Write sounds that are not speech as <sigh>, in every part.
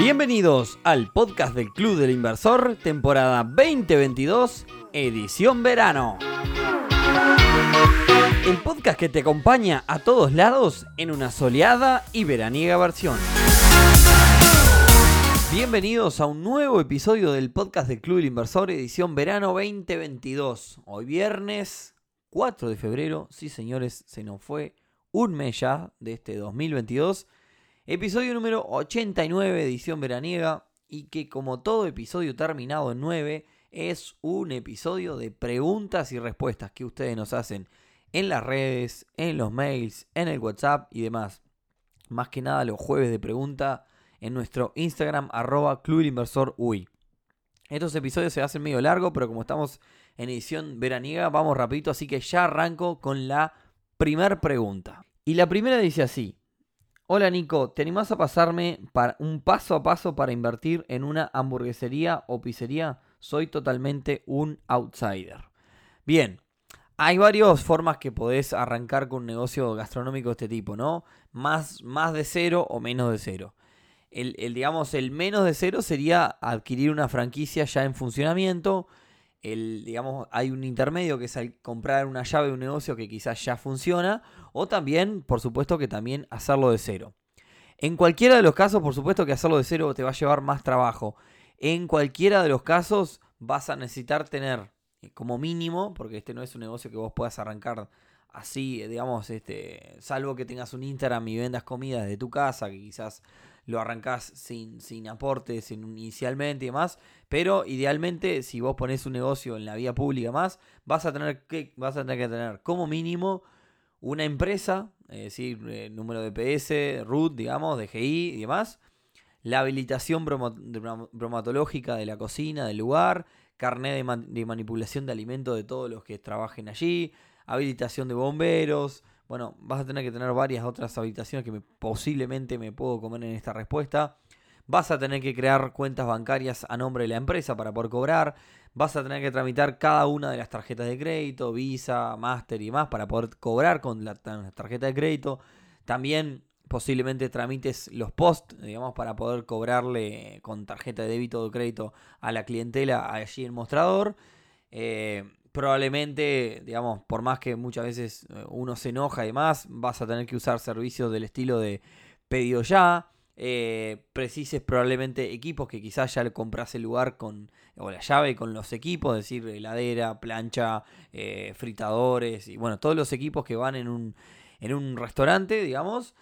Bienvenidos al podcast del Club del Inversor, temporada 2022, edición verano. El podcast que te acompaña a todos lados en una soleada y veraniega versión. Bienvenidos a un nuevo episodio del podcast del Club del Inversor, edición verano 2022. Hoy viernes 4 de febrero, sí señores, se nos fue un mes ya de este 2022. Episodio número 89, edición veraniega, y que como todo episodio terminado en 9, es un episodio de preguntas y respuestas que ustedes nos hacen en las redes, en los mails, en el WhatsApp y demás. Más que nada los jueves de pregunta en nuestro Instagram arroba. Estos episodios se hacen medio largo, pero como estamos en edición veraniega, vamos rapidito, así que ya arranco con la primera pregunta. Y la primera dice así. Hola Nico, ¿te animás a pasarme un paso a paso para invertir en una hamburguesería o pizzería? Soy totalmente un outsider. Bien, hay varias formas que podés arrancar con un negocio gastronómico de este tipo, ¿no? Más, más de cero o menos de cero el, digamos, el menos de cero sería adquirir una franquicia ya en funcionamiento. El, digamos, hay un intermedio que es comprar una llave de un negocio que quizás ya funciona. O también, por supuesto, que también hacerlo de cero. En cualquiera de los casos, por supuesto que hacerlo de cero te va a llevar más trabajo. En cualquiera de los casos vas a necesitar tener eh, como mínimo, porque este no es un negocio que vos puedas arrancar así, digamos, este, salvo que tengas un Instagram y vendas comida de tu casa, que quizás lo arrancás sin, sin aportes inicialmente y demás, pero idealmente si vos pones un negocio en la vía pública más, vas a tener que, vas a tener, que tener como mínimo una empresa, es decir, eh, número de PS, RUT, digamos, DGI y demás, la habilitación bromatológica de la cocina, del lugar, carnet de manipulación de alimentos de todos los que trabajen allí, habilitación de bomberos, bueno, vas a tener que tener varias otras habitaciones que posiblemente me puedo comer en esta respuesta. Vas a tener que crear cuentas bancarias a nombre de la empresa para poder cobrar. Vas a tener que tramitar cada una de las tarjetas de crédito, Visa, Master y más para poder cobrar con la, tarjeta de crédito. También posiblemente tramites los post, digamos, para poder cobrarle con tarjeta de débito o crédito a la clientela allí en mostrador. Eh, probablemente, digamos, por más que muchas veces eh, uno se enoja y demás, vas a tener que usar servicios del estilo de pedido ya. Eh, precises probablemente equipos que quizás ya le compras el lugar con, o la llave con los equipos, es decir, heladera, plancha, eh, fritadores y bueno, todos los equipos que van en un, en un restaurante, digamos.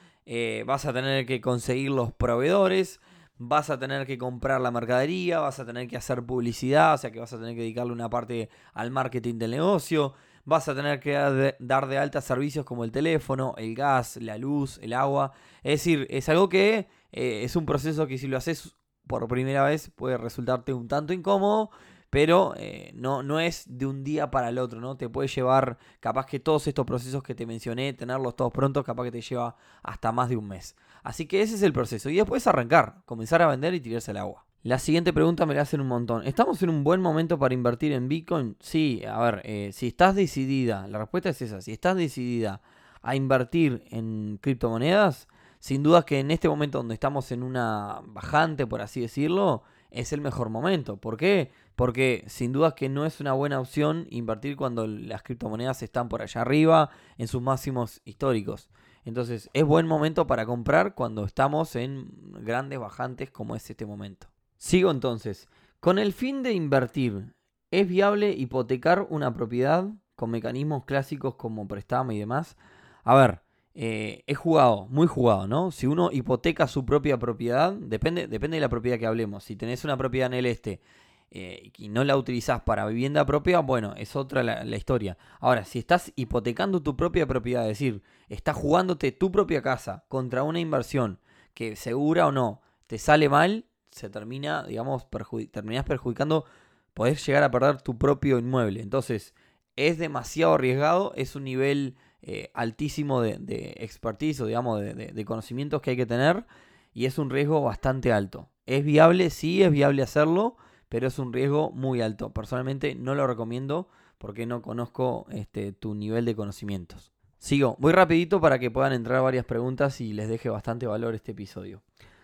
vas a tener que conseguir los proveedores vas a tener que comprar la mercadería, vas a tener que hacer publicidad, o sea que vas a tener que dedicarle una parte al marketing del negocio, vas a tener que dar de alta servicios como el teléfono, el gas, la luz, el agua. Es decir, es algo que eh, es un proceso que si lo haces por primera vez puede resultarte un tanto incómodo, pero eh, no, no es de un día para el otro, ¿no? Te puede llevar, capaz que todos estos procesos que te mencioné, tenerlos todos prontos, capaz que te lleva hasta más de un mes. Así que ese es el proceso. Y después arrancar, comenzar a vender y tirarse al agua. La siguiente pregunta me la hacen un montón. ¿Estamos en un buen momento para invertir en Bitcoin? Sí, a ver, eh, si estás decidida, la respuesta es esa, si estás decidida a invertir en criptomonedas, sin duda que en este momento donde estamos en una bajante, por así decirlo, es el mejor momento. ¿Por qué? Porque sin duda que no es una buena opción invertir cuando las criptomonedas están por allá arriba, en sus máximos históricos. Entonces, es buen momento para comprar cuando estamos en grandes bajantes como es este momento. Sigo entonces. Con el fin de invertir, ¿es viable hipotecar una propiedad con mecanismos clásicos como préstamo y demás? A ver, eh, es jugado, muy jugado, ¿no? Si uno hipoteca su propia propiedad, depende, depende de la propiedad que hablemos. Si tenés una propiedad en el este eh, y no la utilizás para vivienda propia, bueno, es otra la, historia. Ahora, si estás hipotecando tu propia propiedad, es decir, estás jugándote tu propia casa contra una inversión que segura o no te sale mal, se termina, digamos, terminás perjudicando, podés llegar a perder tu propio inmueble. Entonces, es demasiado arriesgado, es un nivel eh, altísimo de, de, expertise o, digamos, de, de conocimientos que hay que tener y es un riesgo bastante alto. ¿Es viable? Sí, es viable hacerlo pero es un riesgo muy alto. Personalmente no lo recomiendo porque no conozco este, tu nivel de conocimientos. Sigo, voy rapidito para que puedan entrar varias preguntas y les deje bastante valor este episodio.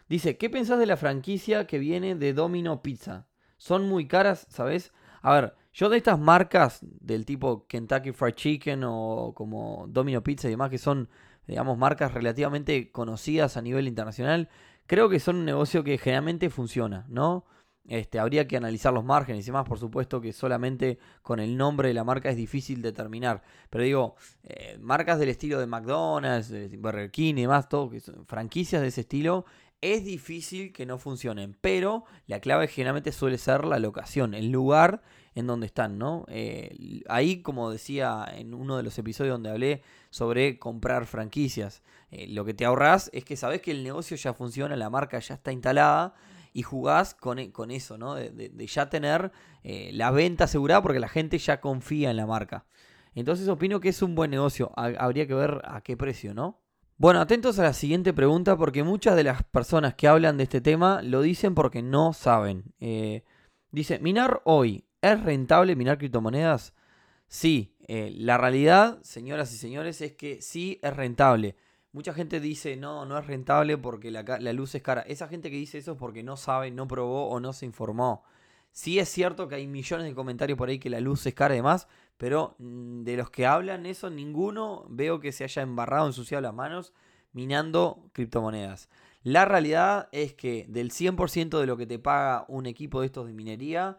Dice, ¿qué pensás de la franquicia que viene de Domino Pizza? Son muy caras, ¿sabes? A ver, yo de estas marcas del tipo Kentucky Fried Chicken o como Domino Pizza y demás, que son, digamos, marcas relativamente conocidas a nivel internacional, creo que son un negocio que generalmente funciona, ¿no? Este, habría que analizar los márgenes y demás, por supuesto que solamente con el nombre de la marca es difícil determinar. Pero digo, eh, marcas del estilo de McDonald's, Burger King y demás, todo, que son franquicias de ese estilo, es difícil que no funcionen. Pero la clave generalmente suele ser la locación, el lugar en donde están, ¿no? Eh, ahí, como decía en uno de los episodios donde hablé sobre comprar franquicias, eh, lo que te ahorras es que sabes que el negocio ya funciona, la marca ya está instalada y jugás con, e, con eso, ¿no? De, ya tener eh, la venta asegurada porque la gente ya confía en la marca. Entonces opino que es un buen negocio. Habría que ver a qué precio, ¿no? Bueno, atentos a la siguiente pregunta porque muchas de las personas que hablan de este tema lo dicen porque no saben. Eh, dice, ¿minar hoy es rentable minar criptomonedas? Sí, eh, la realidad, señoras y señores, es que sí es rentable. Mucha gente dice, no, no es rentable porque la, luz es cara. Esa gente que dice eso es porque no sabe, no probó o no se informó. Sí es cierto que hay millones de comentarios por ahí que la luz es cara y demás, pero mm, de los que hablan eso, ninguno veo que se haya embarrado, ensuciado las manos minando criptomonedas. La realidad es que del 100% de lo que te paga un equipo de estos de minería,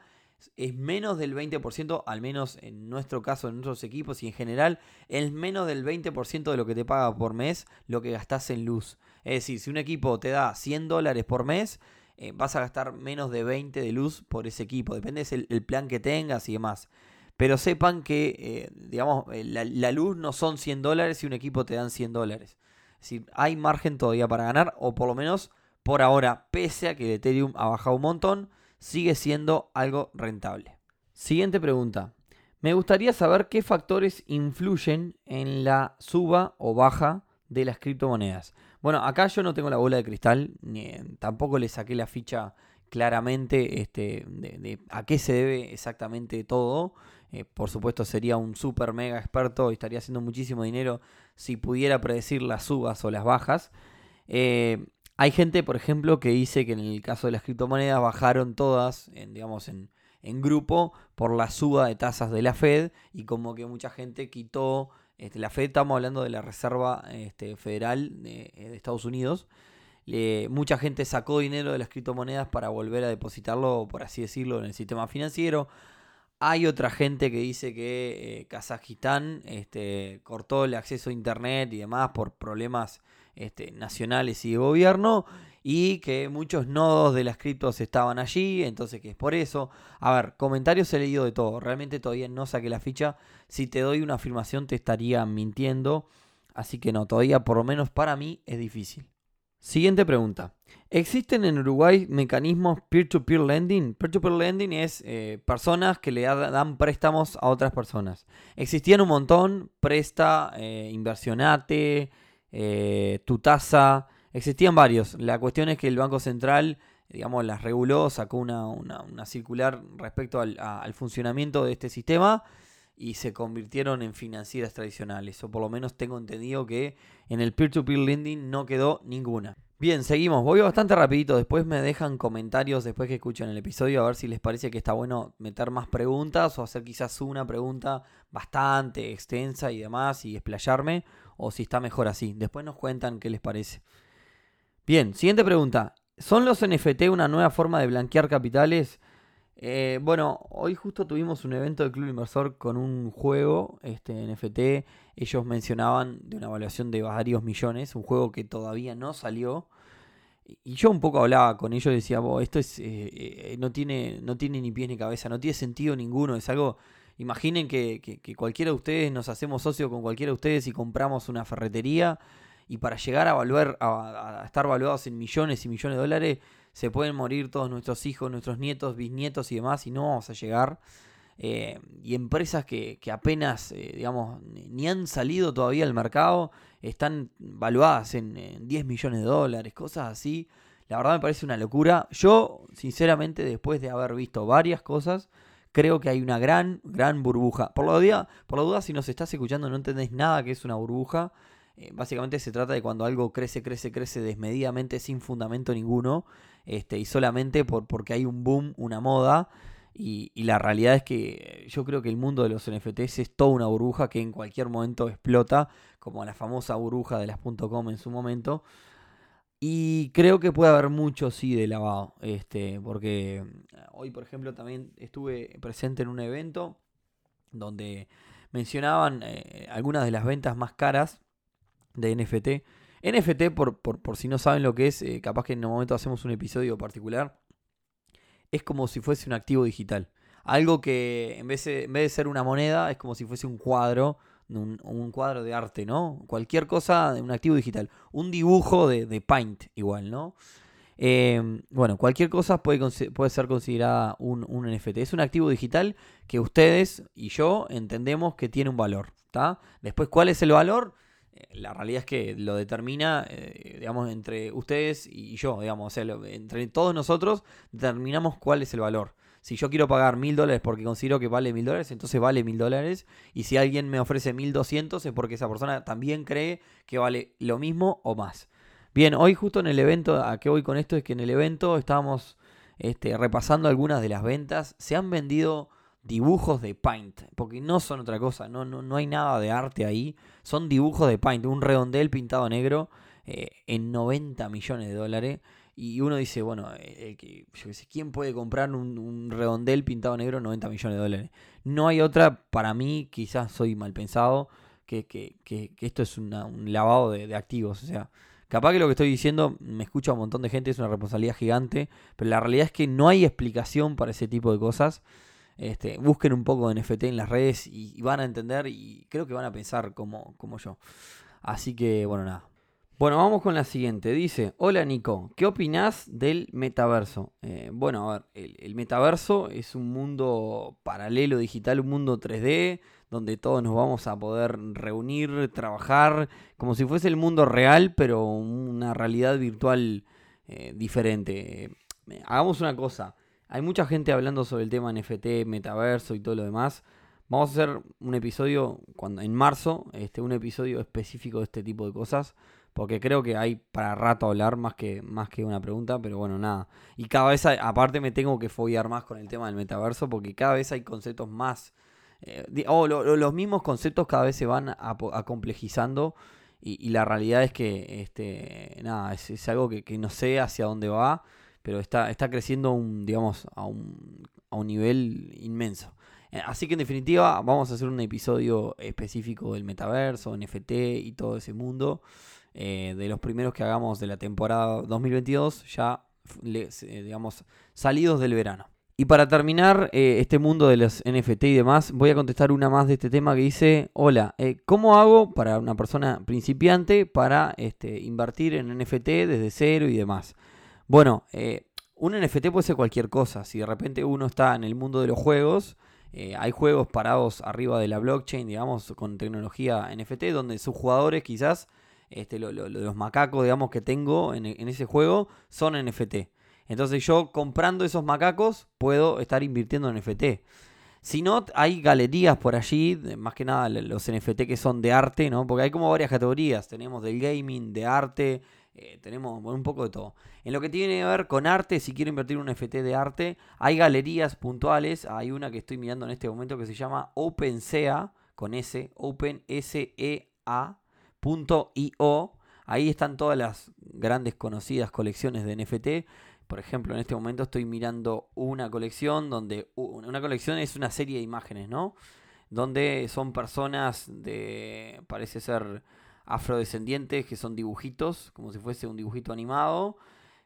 es menos del 20%, al menos en nuestro caso, en nuestros equipos y en general, es menos del 20% de lo que te paga por mes lo que gastas en luz. Es decir, si un equipo te da 100 dólares por mes, eh, vas a gastar menos de 20 de luz por ese equipo. Depende del plan que tengas y demás. Pero sepan que, eh, digamos, eh, la, la, luz no son 100 dólares si un equipo te dan 100 dólares. Es decir, hay margen todavía para ganar, o por lo menos por ahora, pese a que el Ethereum ha bajado un montón, sigue siendo algo rentable. Siguiente pregunta. Me gustaría saber qué factores influyen en la suba o baja de las criptomonedas. Bueno, acá yo no tengo la bola de cristal, ni, tampoco le saqué la ficha claramente este, de, a qué se debe exactamente todo. Eh, por supuesto sería un super mega experto y estaría haciendo muchísimo dinero si pudiera predecir las subas o las bajas. Eh, hay gente, por ejemplo, que dice que en el caso de las criptomonedas bajaron todas, en, digamos, en, grupo por la suba de tasas de la Fed y como que mucha gente quitó, este, la Fed estamos hablando de la Reserva este, Federal de, Estados Unidos, mucha gente sacó dinero de las criptomonedas para volver a depositarlo, por así decirlo, en el sistema financiero. Hay otra gente que dice que eh, Kazajistán este, cortó el acceso a Internet y demás por problemas este, nacionales y de gobierno y que muchos nodos de las criptos estaban allí, entonces que es por eso. A ver, comentarios he leído de todo, realmente todavía no saqué la ficha, si te doy una afirmación te estaría mintiendo, así que no, todavía por lo menos para mí es difícil. Siguiente pregunta. ¿Existen en Uruguay mecanismos peer-to-peer lending? Peer-to-peer lending es eh, personas que le dan préstamos a otras personas. Existían un montón, presta, eh, inversionate, eh, tu tasa, existían varios. La cuestión es que el Banco Central, digamos, las reguló, sacó una, circular respecto al, al, funcionamiento de este sistema y se convirtieron en financieras tradicionales. O por lo menos tengo entendido que en el peer-to-peer lending no quedó ninguna. Bien, seguimos. Voy bastante rapidito. Después me dejan comentarios después que escuchen el episodio a ver si les parece que está bueno meter más preguntas o hacer quizás una pregunta bastante extensa y demás y explayarme o si está mejor así. Después nos cuentan qué les parece. Bien, siguiente pregunta. ¿Son los NFT una nueva forma de blanquear capitales? Eh, bueno, hoy justo tuvimos un evento del Club Inversor con un juego, este NFT. Ellos mencionaban de una evaluación de varios millones, un juego que todavía no salió. Y yo un poco hablaba con ellos y decía, esto es, eh, eh, no, tiene, no tiene ni pies ni cabeza, no tiene sentido ninguno. Es algo, imaginen que, que, cualquiera de ustedes nos hacemos socio con cualquiera de ustedes y compramos una ferretería. Y para llegar a, valuar, a estar valuados en millones y millones de dólares, se pueden morir todos nuestros hijos, nuestros nietos, bisnietos y demás, y no vamos a llegar. Eh, y empresas que, apenas, eh, digamos, ni han salido todavía al mercado, están valuadas en, 10 millones de dólares, cosas así. La verdad me parece una locura. Yo, sinceramente, después de haber visto varias cosas, creo que hay una gran, gran burbuja. Por la, duda, por la duda, si nos estás escuchando no entendés nada que es una burbuja, eh, básicamente se trata de cuando algo crece, crece, crece desmedidamente sin fundamento ninguno este, y solamente por, porque hay un boom, una moda. Y, la realidad es que yo creo que el mundo de los NFTs es toda una burbuja que en cualquier momento explota, como la famosa burbuja de las .com en su momento. Y creo que puede haber mucho, sí, de lavado. Este, porque hoy, por ejemplo, también estuve presente en un evento donde mencionaban eh, algunas de las ventas más caras de NFT. NFT, por, por, si no saben lo que es, eh, capaz que en un momento hacemos un episodio particular, es como si fuese un activo digital. Algo que en vez de, en vez de ser una moneda, es como si fuese un cuadro, un, cuadro de arte, ¿no? Cualquier cosa de un activo digital. Un dibujo de, de Paint, igual, ¿no? Eh, bueno, cualquier cosa puede, puede ser considerada un, un, NFT. Es un activo digital que ustedes y yo entendemos que tiene un valor. Después, ¿cuál es el valor? Eh, la realidad es que lo determina, eh, digamos, entre ustedes y yo, digamos, o sea, entre todos nosotros determinamos cuál es el valor. Si yo quiero pagar mil dólares porque considero que vale mil dólares, entonces vale mil dólares. Y si alguien me ofrece mil doscientos es porque esa persona también cree que vale lo mismo o más. Bien, hoy justo en el evento, ¿a qué voy con esto? Es que en el evento estábamos este, repasando algunas de las ventas. Se han vendido dibujos de Paint, porque no son otra cosa, no, no, no hay nada de arte ahí. Son dibujos de Paint, un redondel pintado negro eh, en 90 millones de dólares. Y uno dice, bueno, eh, yo sé, ¿quién puede comprar un, redondel pintado negro en 90 millones de dólares? No hay otra, para mí, quizás soy mal pensado, que, que, que, esto es un lavado de, activos. O sea, Capaz que lo que estoy diciendo me escucha un montón de gente, es una responsabilidad gigante, pero la realidad es que no hay explicación para ese tipo de cosas. Este, busquen un poco de NFT en las redes y, van a entender y creo que van a pensar como, como yo. Así que, bueno, nada. Bueno, vamos con la siguiente. Dice, hola Nico, ¿qué opinás del metaverso? Eh, bueno, a ver, el, metaverso es un mundo paralelo digital, un mundo 3D, donde todos nos vamos a poder reunir, trabajar, como si fuese el mundo real, pero una realidad virtual eh, diferente. Eh, hagamos una cosa, hay mucha gente hablando sobre el tema NFT, metaverso y todo lo demás. Vamos a hacer un episodio cuando, en marzo, este, un episodio específico de este tipo de cosas. Porque creo que hay para rato hablar más que, más que una pregunta, pero bueno, nada. Y cada vez, aparte, me tengo que follar más con el tema del metaverso, porque cada vez hay conceptos más eh, oh, los mismos conceptos cada vez se van a, complejizando y, la realidad es que este, nada, es, algo que, no sé hacia dónde va, pero está, está creciendo un, digamos, a un, a un nivel inmenso. Eh, así que en definitiva vamos a hacer un episodio específico del metaverso, NFT y todo ese mundo. Eh, de los primeros que hagamos de la temporada 2022, ya digamos, salidos del verano. Y para terminar eh, este mundo de los NFT y demás, voy a contestar una más de este tema que dice, hola, eh, ¿cómo hago para una persona principiante para este, invertir en NFT desde cero y demás? Bueno, eh, un NFT puede ser cualquier cosa. Si de repente uno está en el mundo de los juegos, hay juegos parados arriba de la blockchain, digamos, con tecnología NFT, donde sus jugadores quizás, este, los macacos, digamos, que tengo en, en ese juego, son NFT. Entonces yo comprando esos macacos puedo estar invirtiendo en NFT. Si no, hay galerías por allí, más que nada los NFT que son de arte, ¿no? Porque hay como varias categorías. Tenemos del gaming, de arte, eh, tenemos un poco de todo. En lo que tiene que ver con arte, si quiero invertir un NFT de arte, hay galerías puntuales. Hay una que estoy mirando en este momento que se llama OpenSea, con S, OpenSea.io. Ahí están todas las grandes conocidas colecciones de NFT. Por ejemplo, en este momento estoy mirando una colección donde una colección es una serie de imágenes, ¿no? Donde son personas de, parece ser afrodescendientes, que son dibujitos, como si fuese un dibujito animado.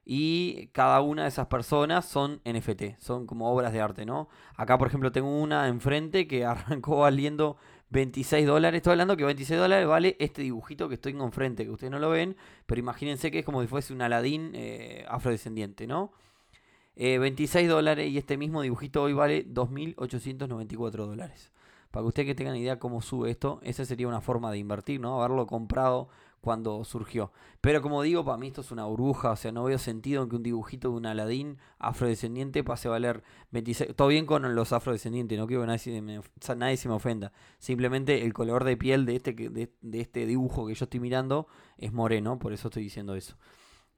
Y cada una de esas personas son NFT, son como obras de arte, ¿no? Acá, por ejemplo, tengo una enfrente que <laughs> arrancó valiendo 26 dólares. Estoy hablando que 26 dólares vale este dibujito que estoy enfrente, que ustedes no lo ven, pero imagínense que es como si fuese un Aladín eh, afrodescendiente, ¿no? 26 eh, dólares y este mismo dibujito hoy vale 2.894 dólares. Para que ustedes que tengan idea cómo sube esto, esa sería una forma de invertir, ¿no? Haberlo comprado cuando surgió. Pero como digo, para mí esto es una burbuja, o sea, no veo sentido en que un dibujito de un Aladín afrodescendiente pase a valer 26. Todo bien con los afrodescendientes, no quiero que nadie, se me ofenda. Simplemente el color de piel de este, de, de este dibujo que yo estoy mirando es moreno, por eso estoy diciendo eso.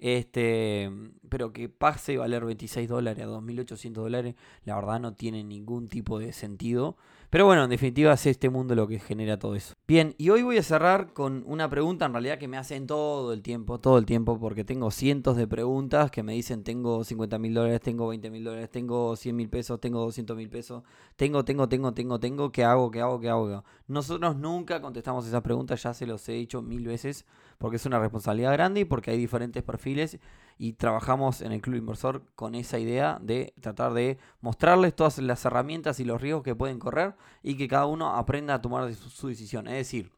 Este, pero que pase a valer 26 dólares a 2.800 dólares, la verdad no tiene ningún tipo de sentido. Pero bueno, en definitiva es este mundo lo que genera todo eso. Bien, y hoy voy a cerrar con una pregunta en realidad que me hacen todo el tiempo, todo el tiempo, porque tengo cientos de preguntas que me dicen tengo 50 mil dólares, tengo 20 mil dólares, tengo 100 mil pesos, tengo 200 mil pesos, tengo, tengo, tengo, tengo, tengo, ¿qué hago, qué hago, qué hago? Nosotros nunca contestamos esas preguntas, ya se los he dicho mil veces, porque es una responsabilidad grande y porque hay diferentes perfiles y trabajamos en el Club Inversor con esa idea de tratar de mostrarles todas las herramientas y los riesgos que pueden correr y que cada uno aprenda a tomar su, decisión. Es decir,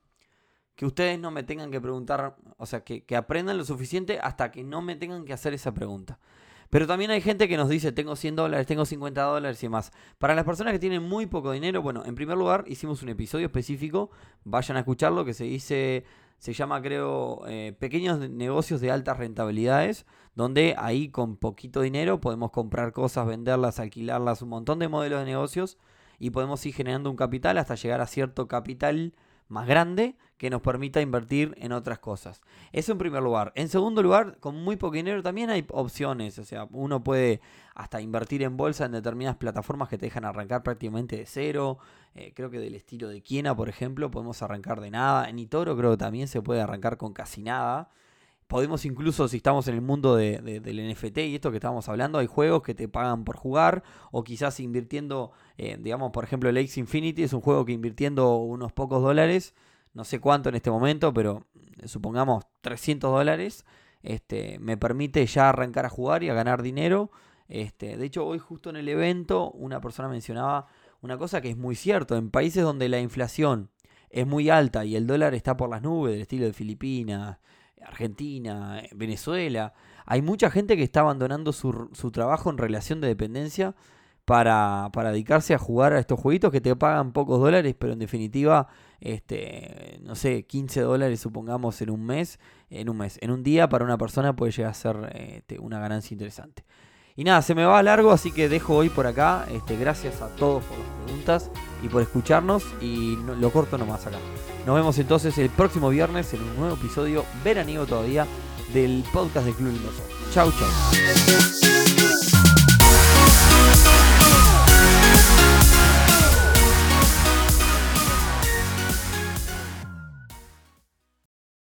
que ustedes no me tengan que preguntar, o sea, que, aprendan lo suficiente hasta que no me tengan que hacer esa pregunta. Pero también hay gente que nos dice, tengo 100 dólares, tengo 50 dólares y más. Para las personas que tienen muy poco dinero, bueno, en primer lugar hicimos un episodio específico, vayan a escucharlo, que se dice se llama creo eh, pequeños negocios de altas rentabilidades, donde ahí con poquito dinero podemos comprar cosas, venderlas, alquilarlas, un montón de modelos de negocios y podemos ir generando un capital hasta llegar a cierto capital más grande que nos permita invertir en otras cosas. Eso en primer lugar. En segundo lugar, con muy poco dinero también hay opciones. O sea, uno puede hasta invertir en bolsa en determinadas plataformas que te dejan arrancar prácticamente de cero. Eh, creo que del estilo de Kiena, por ejemplo, podemos arrancar de nada. En Itoro creo que también se puede arrancar con casi nada. Podemos incluso, si estamos en el mundo del NFT y esto que estábamos hablando, hay juegos que te pagan por jugar o quizás invirtiendo, eh, digamos, por ejemplo, el Infinity es un juego que invirtiendo unos pocos dólares no sé cuánto en este momento, pero eh, supongamos 300 dólares, este, me permite ya arrancar a jugar y a ganar dinero. Este, de hecho, hoy justo en el evento una persona mencionaba una cosa que es muy cierto. En países donde la inflación es muy alta y el dólar está por las nubes, del estilo de Filipinas, Argentina, Venezuela, hay mucha gente que está abandonando su, su trabajo en relación de dependencia para, para, dedicarse a jugar a estos jueguitos que te pagan pocos dólares, pero en definitiva, este, no sé, 15 dólares supongamos en un mes, en un mes, en un día para una persona puede llegar a ser este, una ganancia interesante. Y nada, se me va largo, así que dejo hoy por acá. Este, gracias a todos por las preguntas y por escucharnos. Y lo corto nomás acá. Nos vemos entonces el próximo viernes en un nuevo episodio veraniego todavía del podcast de Club Inversor. Chau, chau.